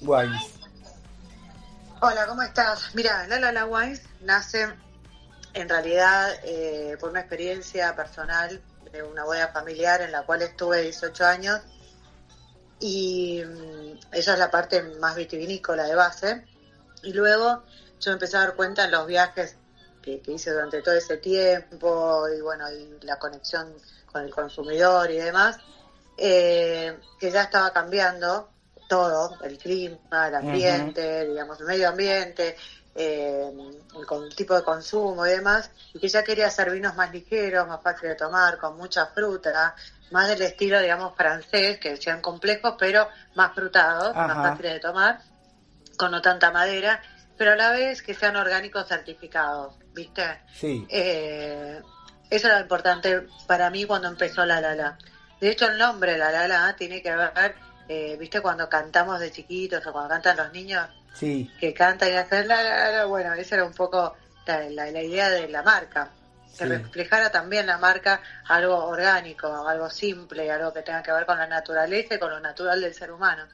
Wines? Hola, ¿cómo estás? Mira, La La La Wines nace en realidad eh, por una experiencia personal de una boda familiar en la cual estuve 18 años y mm, esa es la parte más vitivinícola de base. Y luego yo me empecé a dar cuenta en los viajes que, que hice durante todo ese tiempo y bueno, y la conexión con el consumidor y demás, eh, que ya estaba cambiando todo, el clima, el ambiente, digamos, el medio ambiente, eh, el, tipo de consumo y demás, y que ya quería hacer vinos más ligeros, más fáciles de tomar, con mucha fruta, más del estilo, digamos, francés, que sean complejos, pero más frutados, Ajá. más fáciles de tomar, con no tanta madera, pero a la vez que sean orgánicos certificados, ¿viste? Sí. Eh, eso era lo importante para mí cuando empezó La La La. De hecho, el nombre La La La tiene que ver, eh, ¿viste? Cuando cantamos de chiquitos o cuando cantan los niños Sí, que cantan y hacen La La La. Bueno, esa era un poco la, idea de la marca. Que Sí. reflejara también la marca algo orgánico, algo simple, algo que tenga que ver con la naturaleza y con lo natural del ser humano.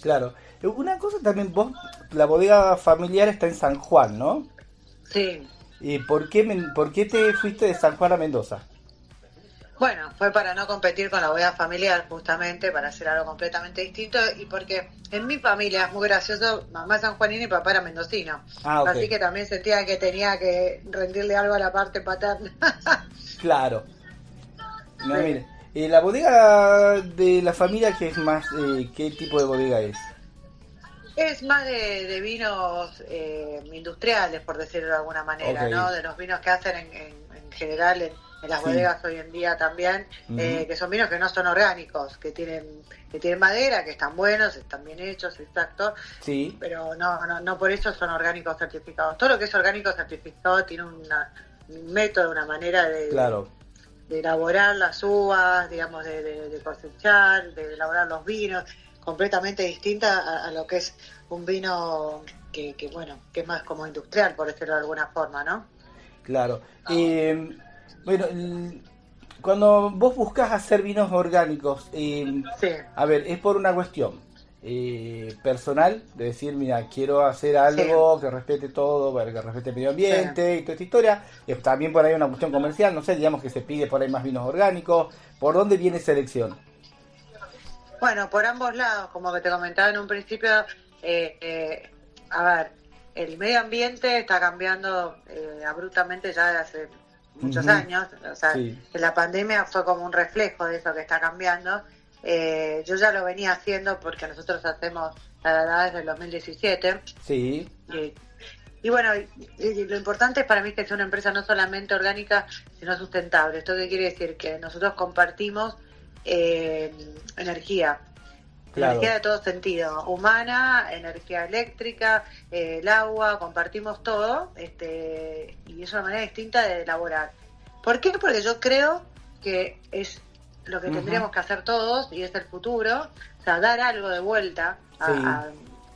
claro. Una cosa también, vos, la bodega familiar está en San Juan, ¿no? Sí, ¿Y por qué, por qué te fuiste de San Juan a Mendoza? Bueno, fue para no competir con la boda familiar, justamente, para hacer algo completamente distinto, y porque en mi familia es muy gracioso, mamá es sanjuanina y papá era mendocino. Ah. Así que también sentía que tenía que rendirle algo a la parte paterna. Claro. No, mire, eh, la bodega de la familia, ¿qué es más? eh, ¿Qué tipo de bodega es? es más de, de vinos eh, industriales, por decirlo de alguna manera. ¿no? De los vinos que hacen en, en- en general en, en las Sí. bodegas hoy en día también, eh, que son vinos que no son orgánicos, que tienen que tienen madera, que están buenos, están bien hechos, exacto, Sí, pero no, no, no por eso son orgánicos certificados. Todo lo que es orgánico certificado tiene una- un método, una manera de, claro. de elaborar las uvas, digamos, de, de- de cosechar, de elaborar los vinos, completamente distinta a, a lo que es un vino que, que, bueno, que es más como industrial, por decirlo de alguna forma, ¿no? Claro. Eh, bueno, el- cuando vos buscas hacer vinos orgánicos, eh, Sí. a ver, es por una cuestión eh, personal, de decir, mira, quiero hacer algo que respete todo, bueno, que respete el medio ambiente y toda esta historia. Eh, también por ahí una cuestión comercial, no sé, digamos que se pide por ahí más vinos orgánicos. ¿Por dónde viene selección? Bueno, por ambos lados, como que te comentaba en un principio, eh, eh, a ver, el medio ambiente está cambiando eh, abruptamente ya hace muchos años, o sea, Sí. que la pandemia fue como un reflejo de eso que está cambiando. Eh, yo ya lo venía haciendo porque nosotros hacemos la verdad desde el 2017 Sí, y, y bueno, y- y lo importante para mí es que sea una empresa no solamente orgánica, sino sustentable. ¿Esto qué quiere decir? Que nosotros compartimos eh, energía. Claro. Energía de todo sentido, humana, energía eléctrica, eh, el agua, compartimos todo, este, y es una manera distinta de elaborar. ¿Por qué? Porque yo creo que es lo que tendríamos que hacer todos y es el futuro, o sea, dar algo de vuelta a, Sí. a-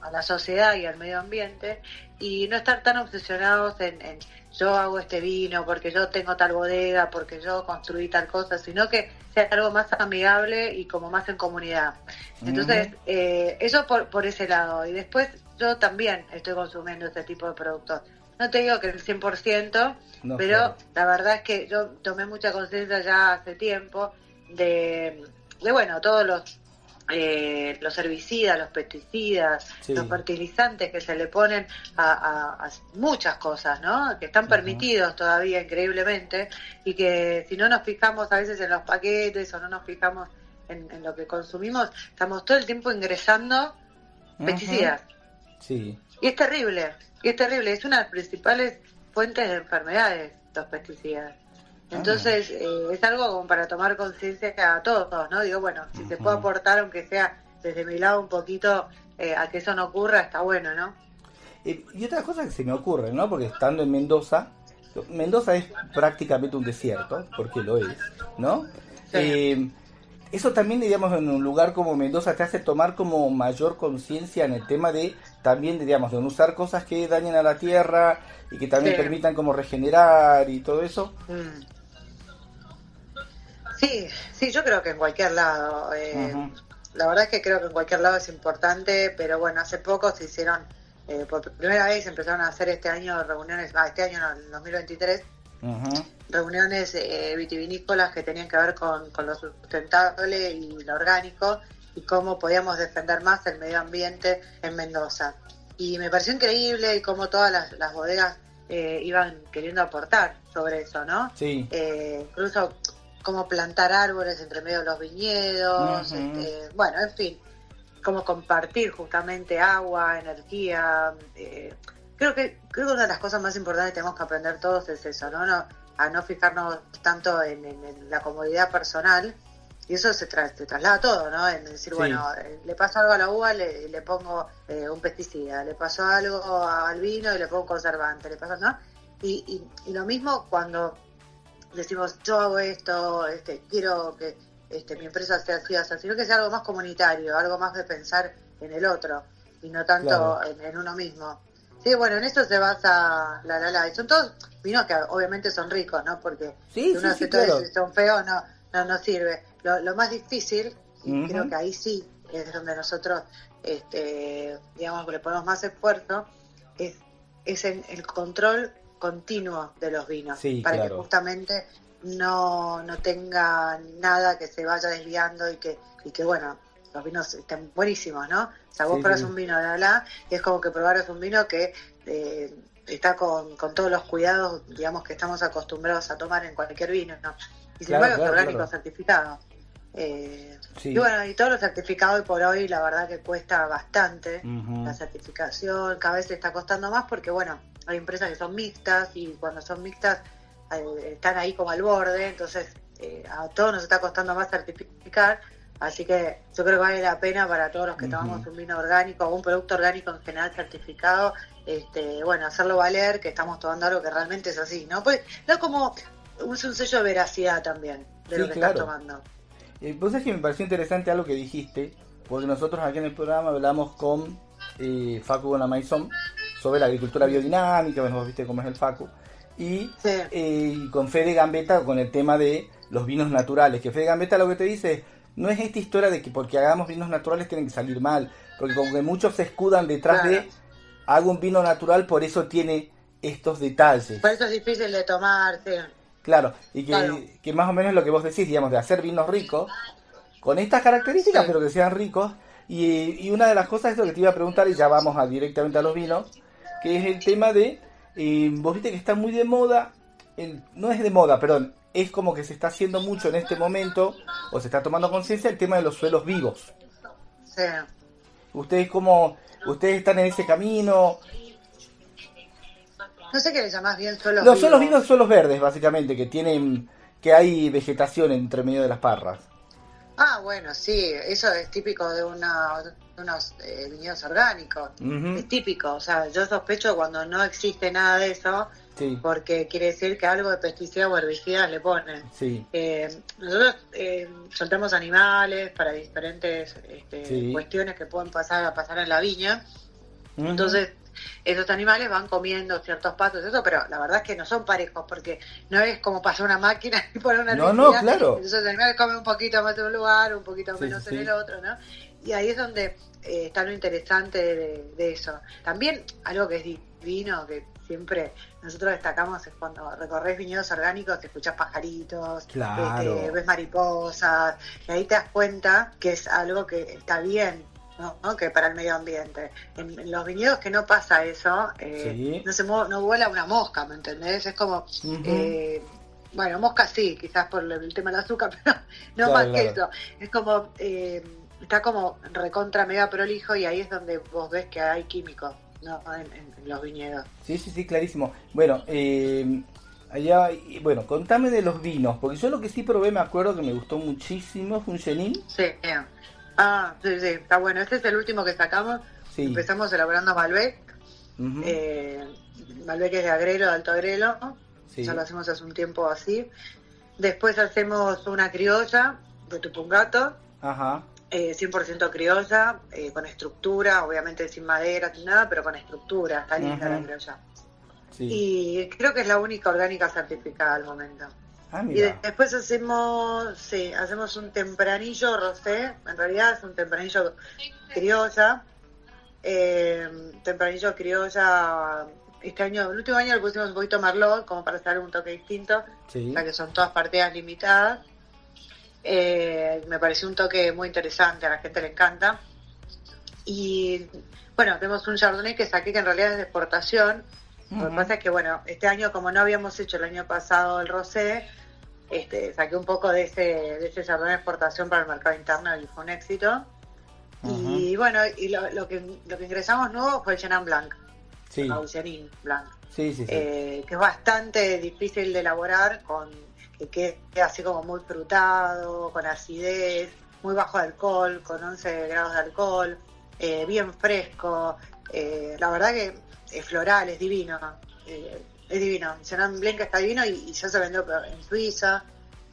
a la sociedad y al medio ambiente y no estar tan obsesionados en, en yo hago este vino porque yo tengo tal bodega, porque yo construí tal cosa, sino que sea algo más amigable y como más en comunidad. Entonces, eh, eso por, por ese lado. Y después yo también estoy consumiendo ese tipo de productos. No te digo que el 100%, No, pero claro. la verdad es que yo tomé mucha conciencia ya hace tiempo de, de bueno, todos los eh, los herbicidas, los pesticidas, Sí. los fertilizantes que se le ponen a, a- a muchas cosas, ¿no? Que están permitidos todavía increíblemente y que si no nos fijamos a veces en los paquetes o no nos fijamos en, en lo que consumimos, estamos todo el tiempo ingresando pesticidas. Sí. Y es terrible, y es terrible, es una de las principales fuentes de enfermedades, los pesticidas. Entonces, eh, es algo como para tomar conciencia a todos, ¿no? Digo, bueno, si se puede aportar, aunque sea desde mi lado un poquito, eh, a que eso no ocurra, está bueno, ¿no? Eh, y otra cosa que se me ocurre, ¿no? Porque estando en Mendoza, Mendoza es prácticamente un desierto, porque lo es, ¿no? Sí. Eh, eso también, digamos, en un lugar como Mendoza te hace tomar como mayor conciencia en el tema de también, digamos, de no usar cosas que dañen a la tierra y que también Sí. permitan como regenerar y todo eso. Mm. Sí, sí, yo creo que en cualquier lado. eh. La verdad es que creo que en cualquier lado es importante, pero bueno, hace poco se hicieron, eh, por primera vez empezaron a hacer este año reuniones, ah, este año no, el 2023, Ujú. reuniones eh, vitivinícolas que tenían que ver con, con lo sustentable y lo orgánico y cómo podíamos defender más el medio ambiente en Mendoza. Y me pareció increíble y cómo todas las, las bodegas eh, iban queriendo aportar sobre eso, ¿no? Sí. Eh, incluso cómo plantar árboles entre medio de los viñedos, este, bueno, en fin, cómo compartir justamente agua, energía. eh, creo que creo que una de las cosas más importantes que tenemos que aprender todos es eso, ¿no? no a no fijarnos tanto en, en- en la comodidad personal. Y eso se, tra- se traslada todo, ¿no? En decir, Sí. bueno, eh, le pasó algo a la uva, le, le pongo eh, un pesticida, le pasó algo al vino y le pongo un conservante, le pasó, ¿no? Y, y, y lo mismo cuando decimos yo hago esto, este, quiero que este, mi empresa sea así, o sea, sino que sea algo más comunitario, algo más de pensar en el otro y no tanto Claro. en, en uno mismo. Sí, bueno, en eso se basa la la la. Y son todos vinos que obviamente son ricos, ¿no? Porque Sí, si uno sí, sí, claro. son feos, no, no, no sirve. Lo, lo más difícil, y creo que ahí sí es donde nosotros, este, digamos, le ponemos más esfuerzo, es, es en el control continuo de los vinos. Sí, para que justamente no, no tenga nada que se vaya desviando y que, y que bueno, los vinos estén buenísimos, ¿no? O sea, vos Sí, sí. un vino de la y es como que probaras un vino que eh, está con, con todos los cuidados, digamos, que estamos acostumbrados a tomar en cualquier vino, ¿no? Y sin Claro, embargo es claro, orgánico claro. certificado. Eh, Sí. Y bueno, y todos los certificados hoy por hoy, la verdad que cuesta bastante la certificación, cada vez está costando más porque, bueno, hay empresas que son mixtas y cuando son mixtas eh, están ahí como al borde, entonces eh, a todos nos está costando más certificar, así que yo creo que vale la pena para todos los que Ujú. tomamos un vino orgánico o un producto orgánico en general certificado, este, bueno, hacerlo valer que estamos tomando algo que realmente es así, ¿no? Pues no como es un sello de veracidad también de Sí, lo que claro. estás tomando. Eh, vos sabés que me pareció interesante algo que dijiste, porque nosotros aquí en el programa hablamos con eh, Facu Bonamaizón sobre la agricultura biodinámica, bueno, vos viste cómo es el Facu, y, Sí. eh, y con Fede Gambetta con el tema de los vinos naturales, que Fede Gambetta lo que te dice es, no es esta historia de que porque hagamos vinos naturales tienen que salir mal, porque como que muchos se escudan detrás Claro. de, hago un vino natural, por eso tiene estos detalles. Por eso es difícil de tomar, sí. Claro, y que, Claro. que más o menos lo que vos decís, digamos, de hacer vinos ricos, con estas características, Sí. pero que sean ricos. Y, y una de las cosas es lo que te iba a preguntar, y ya vamos a, directamente a los vinos, que es el tema de, eh, vos viste que está muy de moda, el- no es de moda, perdón, es como que se está haciendo mucho en este momento, o se está tomando conciencia, el tema de los suelos vivos. Sí. Ustedes como, ustedes están en ese camino, No sé qué le llamás bien suelos los suelos vivos. son los verdes, básicamente, que tienen, que hay vegetación entre medio de las parras. Ah, bueno, sí, eso es típico de, una, de unos eh, viñedos orgánicos. Ujú. Es típico, o sea, yo sospecho cuando no existe nada de eso, Sí, porque quiere decir que algo de pesticida o herbicidas le ponen. sí. Eh, nosotros eh, soltamos animales para diferentes este, Sí. cuestiones que pueden pasar a pasar en la viña. Entonces, esos animales van comiendo ciertos pasos, eso, pero la verdad es que no son parejos, porque no es como pasar una máquina y poner una No, no, claro. Entonces, los animales comen un poquito más en un lugar, un poquito menos sí, en el otro, ¿no? Y ahí es donde eh, está lo interesante de, de eso. También, algo que es divino, que siempre nosotros destacamos es cuando recorres viñedos orgánicos, te escuchas pajaritos, Claro. este, ves mariposas, y ahí te das cuenta que es algo que está bien, que para el medio ambiente. En, en los viñedos que no pasa eso, eh, Sí. no se no vuela una mosca, ¿me entendés? Es como, eh, bueno, mosca sí, quizás por el tema del azúcar, pero no Claro, más que claro. eso. Es como, eh, está como recontra mega prolijo y ahí es donde vos ves que hay químicos, ¿no? En, los viñedos. Sí, sí, sí, clarísimo. Bueno, eh, allá, y bueno, contame de los vinos, porque yo lo que sí probé, me acuerdo que me gustó muchísimo, fue un Chenin. Sí. Ah, sí, sí, está bueno. Este es el último que sacamos. Sí. Empezamos elaborando Malbec. Eh, Malbec es de Agrelo, de Alto Agrelo. Sí. Ya lo hacemos hace un tiempo así. Después hacemos una criolla de Tupungato, Ajá. eh, 100% criolla, eh, con estructura, obviamente sin madera, sin nada, pero con estructura. Está linda la criolla. Sí. Y creo que es la única orgánica certificada al momento. Ah, Y después hacemos, sí, hacemos un tempranillo rosé, en realidad es un tempranillo criolla, eh, tempranillo criolla, este año, el último año le pusimos un poquito merlot, como para hacer un toque distinto, Sí. sea que son todas partidas limitadas. Eh, me pareció un toque muy interesante, a la gente le encanta. Y bueno, tenemos un chardonnay que saqué que en realidad es de exportación, lo que pasa es que, bueno, este año, como no habíamos hecho el año pasado el rosé, este, saqué un poco de ese, de ese chardonnay de exportación para el mercado interno y fue un éxito. Y bueno, y lo, lo que, lo que ingresamos nuevo fue el Chenin Blanc, Sí. el Blanc, Sí, sí, sí. eh, que es bastante difícil de elaborar, con que quede así como muy frutado, con acidez, muy bajo de alcohol, con 11 grados de alcohol, eh, bien fresco. eh, la verdad que es floral, es divino. eh, es divino. Chenin Blanc está divino y, y ya se vendió en Suiza.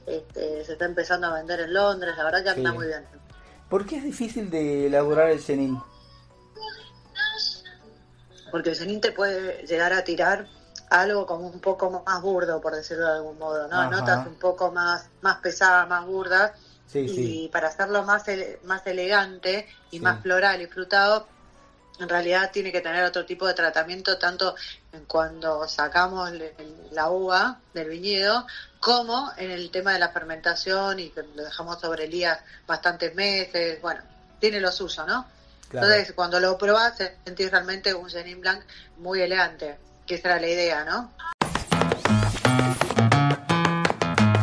este, se está empezando a vender en Londres. La verdad que anda Sí. muy bien. ¿Por qué es difícil de elaborar el Chenin? porque el Chenin te puede llegar a tirar algo como un poco más burdo, por decirlo de algún modo, ¿no? Ajá. Notas un poco más, más pesadas, más burdas, Sí, y sí. para hacerlo más, ele- más elegante y más floral y frutado, en realidad tiene que tener otro tipo de tratamiento, tanto en cuando sacamos la uva del viñedo, como en el tema de la fermentación y que lo dejamos sobre lías bastantes meses, bueno, tiene lo suyo, ¿no? Claro. Entonces, cuando lo probás, sentís realmente un Chenin Blanc muy elegante, que esa era la idea, ¿no?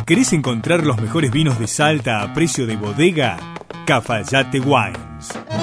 ¿Querés encontrar los mejores vinos de Salta a precio de bodega? Cafayate Wines.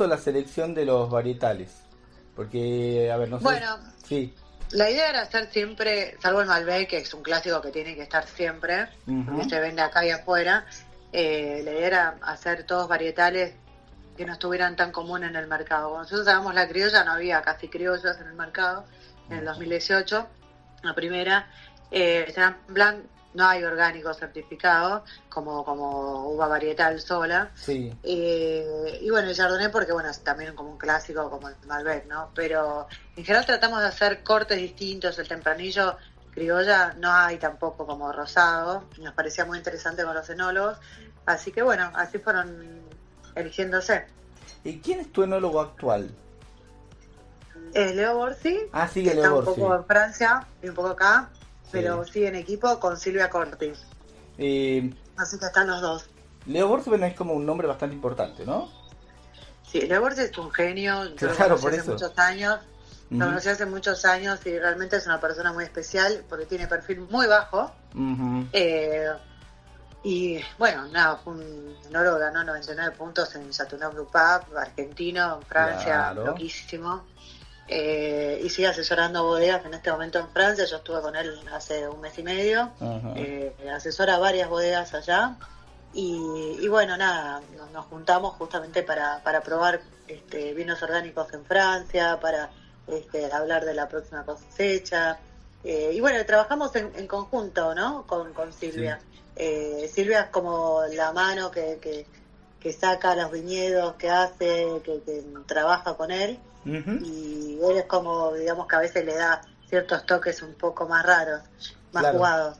Hizo la selección de los varietales? Porque, a ver, no sé. Bueno. Sí. La idea era hacer siempre, salvo el Malbec, que es un clásico que tiene que estar siempre, que se vende acá y afuera, eh, la idea era hacer todos varietales que no estuvieran tan comunes en el mercado. Cuando nosotros sacamos la criolla, no había casi criollas en el mercado, en el 2018, la primera. Eh, Blanc no hay orgánico certificado, como, como uva varietal sola. Sí. Eh, y bueno, el Chardonnay porque bueno, es también como un clásico como el Malbec, ¿no? Pero en general tratamos de hacer cortes distintos, el tempranillo criolla no hay tampoco como rosado, nos parecía muy interesante con los enólogos, así que bueno, así fueron eligiéndose. ¿Y quién es tu enólogo actual? Eh, Leo Borsi, Ah, sí, que Leo está un Borsi. poco en Francia y un poco acá, pero Sí. en equipo con Silvia Corti, Eh, así que están los dos. Leo Borsman es como un nombre bastante importante, ¿no? Sí, Leo Borsi es un genio, yo lo Claro, conocí por hace eso. muchos años, Lo conocí hace muchos años y realmente es una persona muy especial porque tiene perfil muy bajo. Eh, y bueno, nada, fue un honor, ganó 99 puntos en Chateauneuf du Pape, argentino, en Francia, Claro. loquísimo. Eh, y sigue asesorando bodegas en este momento en Francia. Yo estuve con él hace un mes y medio. Eh, asesora varias bodegas allá. Y, y bueno, nada, nos, nos juntamos justamente para, para probar este, vinos orgánicos en Francia, para este, hablar de la próxima cosecha. Eh, y bueno, trabajamos en, en conjunto, ¿no? Con, con Silvia. Silvia es como la mano que, que, que saca los viñedos, que hace, que, que trabaja con él. Y él es como, digamos que a veces le da ciertos toques un poco más raros, más Claro. jugados.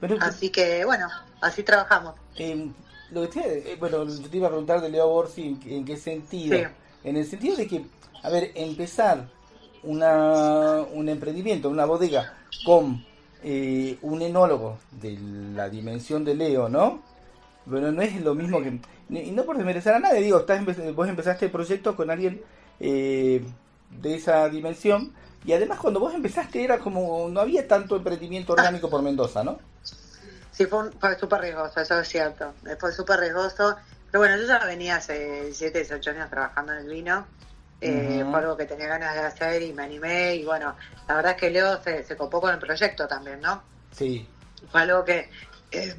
Pero, Así que bueno, así trabajamos. eh, lo que te, eh, bueno, yo te iba a preguntar de Leo Borsi en, en qué sentido. Sí. En el sentido de que, a ver, empezar una, un emprendimiento, una bodega con eh, un enólogo de la dimensión de Leo, ¿no? Bueno, no es lo mismo que... Y no por desmerecer a nadie, digo, estás vos empezaste el proyecto con alguien eh, de esa dimensión y además cuando vos empezaste era como... No había tanto emprendimiento orgánico por Mendoza, ¿no? Sí, fue, fue súper riesgoso, eso es cierto. Eh, Fue súper riesgoso. Pero bueno, yo ya venía hace 7, 18 años trabajando en el vino. Eh. Fue algo que tenía ganas de hacer y me animé. Y bueno, la verdad es que Leo se, se copó con el proyecto también, ¿no? Sí, Fue algo que eh,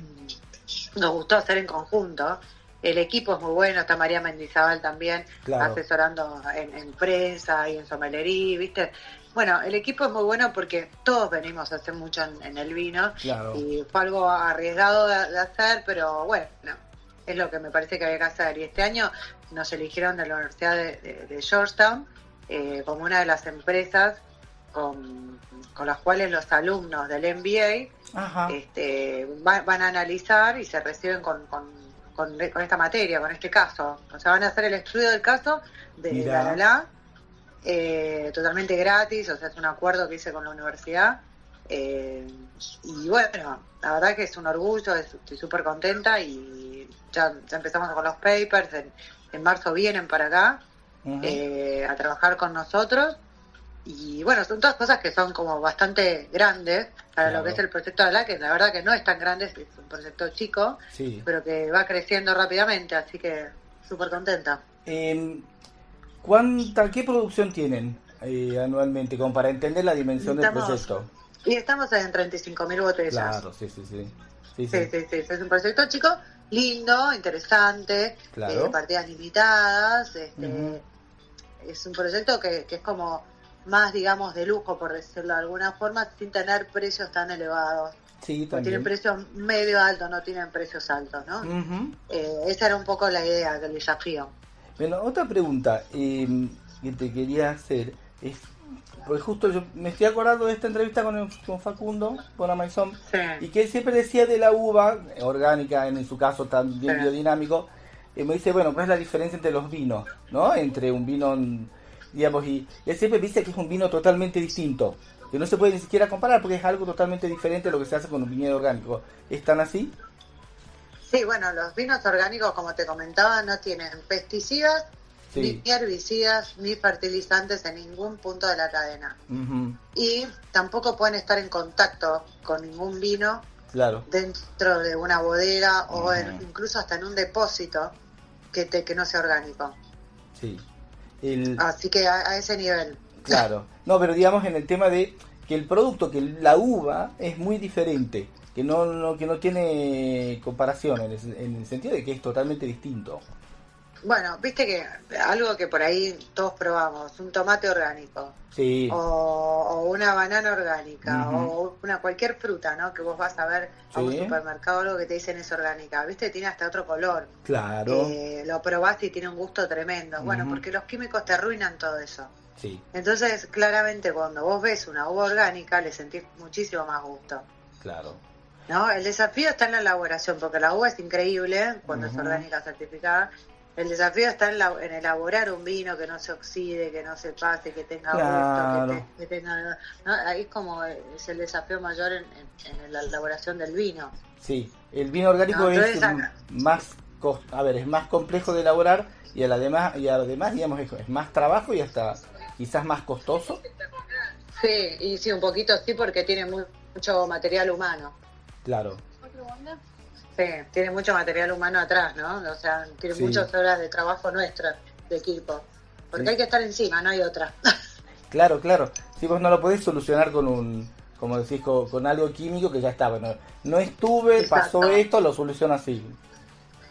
nos gustó hacer en conjunto. El equipo es muy bueno, está María Mendizábal también Claro. asesorando en, en prensa y en somelería, ¿viste? Bueno, el equipo es muy bueno porque todos venimos a hacer mucho en, en el vino Claro. y fue algo arriesgado de, de hacer, pero bueno, es lo que me parece que había que hacer. Y este año nos eligieron de la Universidad de, de- de Georgetown eh, como una de las empresas con, con las cuales los alumnos del MBA Ajá. este, va- van a analizar y se reciben con, con, con, con esta materia, con este caso. O sea, van a hacer el estudio del caso de Mirá. la la, la, eh, totalmente gratis, o sea, es un acuerdo que hice con la universidad. eh, y bueno, la verdad que es un orgullo, es- estoy súper contenta y ya, ya empezamos con los papers, en, en marzo vienen para acá eh, a trabajar con nosotros. Y bueno, son todas cosas que son como bastante grandes para Claro. lo que es el proyecto de la que la verdad que no es tan grande, es un proyecto chico, Sí. pero que va creciendo rápidamente, así que súper contenta. Eh, ¿cuánta, ¿Qué producción tienen eh, anualmente? Como para entender la dimensión del proyecto. Y estamos en 35.000 botellas. Claro, sí, sí, sí. Sí, Sí, sí. es un proyecto chico, lindo, interesante, Claro. eh, partidas limitadas, este, es un proyecto que, que es como más, digamos, de lujo, por decirlo de alguna forma, sin tener precios tan elevados. Sí, tienen precios medio altos, no tienen precios altos, ¿no? Eh, esa era un poco la idea del desafío. Bueno, otra pregunta eh, que te quería hacer es, porque justo yo me estoy acordando de esta entrevista con, con Facundo, con Amazon, Sí. y que él siempre decía de la uva, orgánica, en su caso también Sí. biodinámico, eh, me dice, bueno, ¿cuál es la diferencia entre los vinos? ¿No? Entre un vino, mm, digamos, y y él siempre dice que es un vino totalmente distinto, que no se puede ni siquiera comparar porque es algo totalmente diferente a lo que se hace con un viñedo orgánico. ¿Es tan así? Sí, bueno, los vinos orgánicos, como te comentaba, no tienen pesticidas, Sí. ni herbicidas, ni fertilizantes en ningún punto de la cadena. Y tampoco pueden estar en contacto con ningún vino Claro. dentro de una bodega o en- incluso hasta en un depósito que, te, que no sea orgánico. Sí. El, Así que a, a ese nivel. Claro. No, pero digamos en el tema de que el producto, que la uva es muy diferente, que no, no que no tiene comparación en el, en el sentido de que es totalmente distinto. Bueno, viste que algo que por ahí todos probamos, un tomate orgánico. Sí. o, o una banana orgánica o una cualquier fruta, ¿no? Que vos vas a ver a un supermercado algo que te dicen es orgánica, ¿viste? Tiene hasta otro color. Claro. Eh, lo probás y tiene un gusto tremendo. Bueno, porque los químicos te arruinan todo eso. Sí, Entonces, claramente cuando vos ves una uva orgánica le sentís muchísimo más gusto. claro. ¿no? El desafío está en la elaboración, porque la uva es increíble cuando es orgánica certificada. El desafío está en, la- en elaborar un vino que no se oxide, que no se pase, que tenga Claro. gusto, que, te- que tenga... ¿no? Ahí es como es el desafío mayor en, en- en la elaboración del vino. Sí, el vino orgánico No, es acá- más a ver, es más complejo de elaborar y además y además digamos es, es más trabajo y hasta quizás más costoso. Sí, y sí, un poquito sí, porque tiene mu- mucho material humano. Claro. Sí, tiene mucho material humano atrás, ¿no? O sea, tiene Sí. muchas horas de trabajo nuestra, de equipo. Porque Sí. hay que estar encima, no hay otra. Claro, claro. Si vos no lo podés solucionar con un, como decís, con, con algo químico que ya está. Bueno, no estuve, Exacto. pasó esto, lo soluciono así.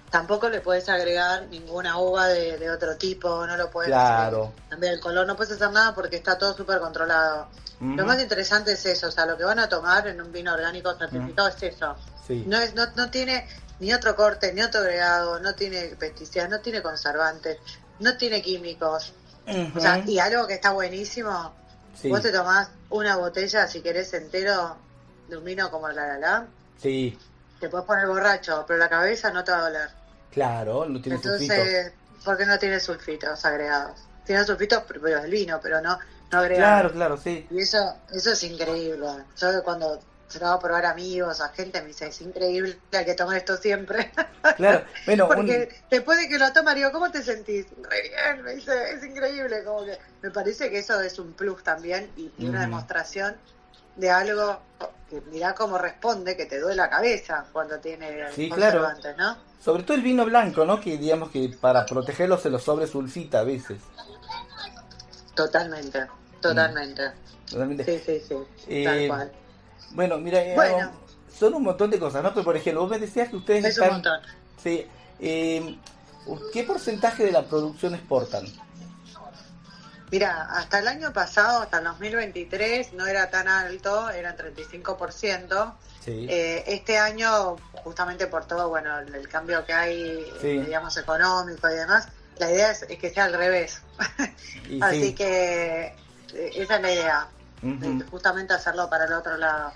Tampoco le puedes agregar ninguna uva de, de otro tipo, no lo puedes Claro. cambiar el color, no puedes hacer nada porque está todo súper controlado. Lo más interesante es eso, o sea, lo que van a tomar en un vino orgánico certificado es eso. Sí. No, es, no, no tiene ni otro corte, ni otro agregado, no tiene pesticidas, no tiene conservantes, no tiene químicos. O sea, y algo que está buenísimo, Sí. vos te tomás una botella, si querés, entero de un vino como la la la, Sí, te puedes poner borracho, pero la cabeza no te va a doler. claro, no tiene. Entonces, porque no tiene sulfitos agregados. Tiene sulfitos, pero es vino, pero no, no agregados. Claro, claro, sí. Y eso, eso es increíble. Yo cuando se a probar amigos, a gente, me dice, es increíble, hay que tomar esto siempre. Claro. Bueno, un- Porque después de que lo toma, digo, ¿cómo te sentís? Re bien, me dice, es increíble. Como que me parece que eso es un plus también y, y una demostración de algo que mirá cómo responde, que te duele la cabeza cuando tiene Sí, claro. ¿no? sobre todo el vino blanco, ¿no? Que digamos que para protegerlo se lo sobresulfita a veces. Totalmente, totalmente. Sí, sí, sí, Eh, tal cual. Bueno, mira, eh, Bueno. son un montón de cosas, ¿no? Pero por ejemplo, vos me decías que ustedes Es un montón. Sí. eh, ¿Qué porcentaje de la producción exportan? Mira, hasta el año pasado, hasta el 2023, no era tan alto, era 35%. Sí. Eh, este año, justamente por todo, bueno, el, el cambio que hay, Sí. eh, digamos, económico y demás, la idea es, es que sea al revés. Así sí. que esa es la idea, De justamente hacerlo para el otro lado.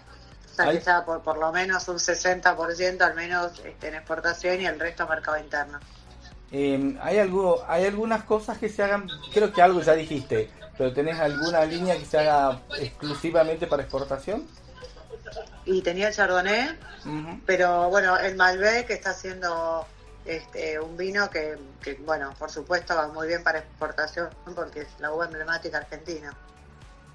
O sea, Ay. que sea por, por lo menos un 60% al menos este, en exportación y el resto mercado interno. Eh, ¿hay, algo, ¿Hay algunas cosas que se hagan? Creo que algo ya dijiste, pero ¿tenés alguna línea que se haga exclusivamente para exportación? Y tenía el Chardonnay. Pero bueno, el Malbec está haciendo este, un vino que, que, bueno, por supuesto va muy bien para exportación porque es la uva emblemática argentina.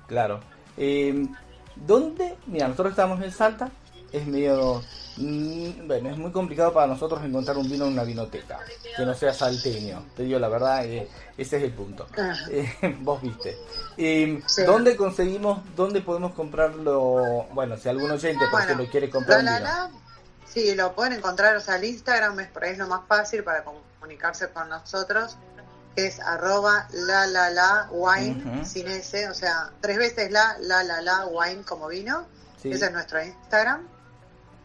Claro. Eh, ¿Dónde? Mira, nosotros estamos en Salta. Es medio. mm, Bueno, es muy complicado para nosotros encontrar un vino en una vinoteca que no sea salteño. Te digo la verdad, eh, ese es el punto. Ajá. Eh, vos viste. Eh, Sí. ¿Dónde conseguimos, dónde podemos comprarlo? Bueno, si algún oyente, por Bueno, ejemplo, quiere comprar La un La vino. La, sí, lo pueden encontrar, o sea, el Instagram es por ahí es lo más fácil para comunicarse con nosotros, que es arroba la la la wine sin S, o sea, tres veces la la la la wine como vino. Sí. Ese es nuestro Instagram.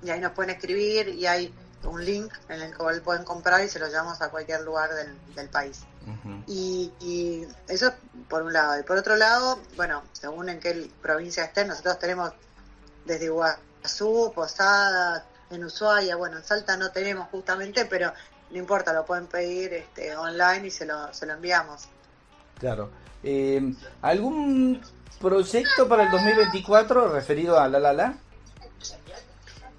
Y ahí nos pueden escribir y hay un link en el cual pueden comprar y se lo llevamos a cualquier lugar del, del país. Y, y eso por un lado. Y por otro lado, bueno, según en qué provincia estén, nosotros tenemos desde Iguazú, Posadas, en Ushuaia, bueno, en Salta no tenemos justamente, pero no importa, lo pueden pedir este, online y se lo, se lo enviamos. Claro. Eh, ¿Algún proyecto para el 2024 referido a la la la?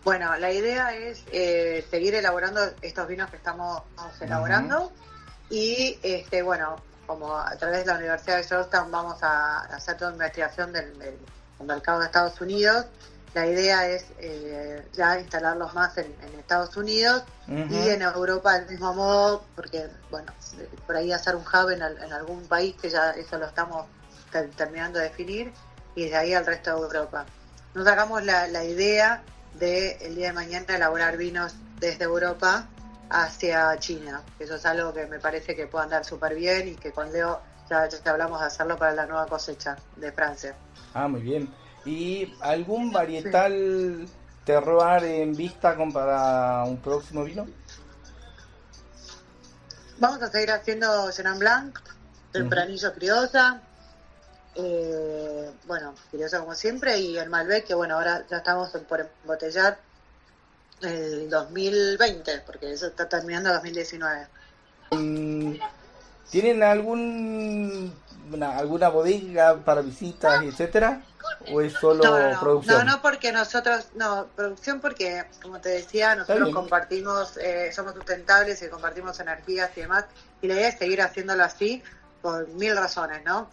Bueno, la idea es eh, seguir elaborando estos vinos que estamos elaborando y, este, bueno, como a través de la Universidad de Georgetown vamos a hacer toda investigación del, del- del mercado de Estados Unidos. La idea es eh, ya instalarlos más en, en Estados Unidos y en Europa del mismo modo, porque, bueno, por ahí hacer un hub en, al- en algún país que ya eso lo estamos ter- terminando de definir y de ahí al resto de Europa. Nos sacamos la, la idea de el día de mañana elaborar vinos desde Europa hacia China. Eso es algo que me parece que puede andar súper bien y que con Leo ya, ya hablamos de hacerlo para la nueva cosecha de Francia. Ah, muy bien. ¿Y algún varietal terroir en vista con para un próximo vino? Vamos a seguir haciendo Chenin Blanc, Tempranillo Criosa, eh, bueno, Criosa como siempre, y el Malbec, que bueno, ahora ya estamos por embotellar el 2020, porque eso está terminando 2019. Mm, ¿Tienen algún una- alguna bodega para visitas, etcétera? ¿O es solo No, no, no, producción? no, no, porque nosotros, no, producción porque, como te decía, nosotros compartimos, eh, somos sustentables y compartimos energías y demás, y la idea es seguir haciéndolo así por mil razones, ¿no?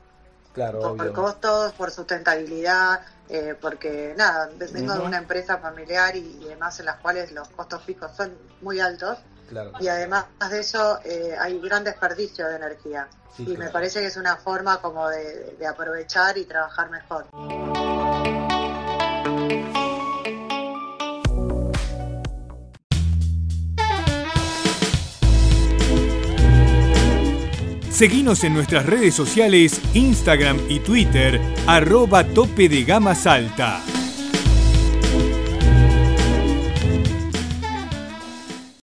Claro, por, costos, por sustentabilidad, eh, porque nada, vengo de una empresa familiar y, y demás en las cuales los costos fijos son muy altos Claro. y además de eso eh, hay gran desperdicio de energía. Sí, y me parece que es una forma como de, de aprovechar y trabajar mejor. Seguinos en nuestras redes sociales, Instagram y Twitter, arroba tope de gama salta.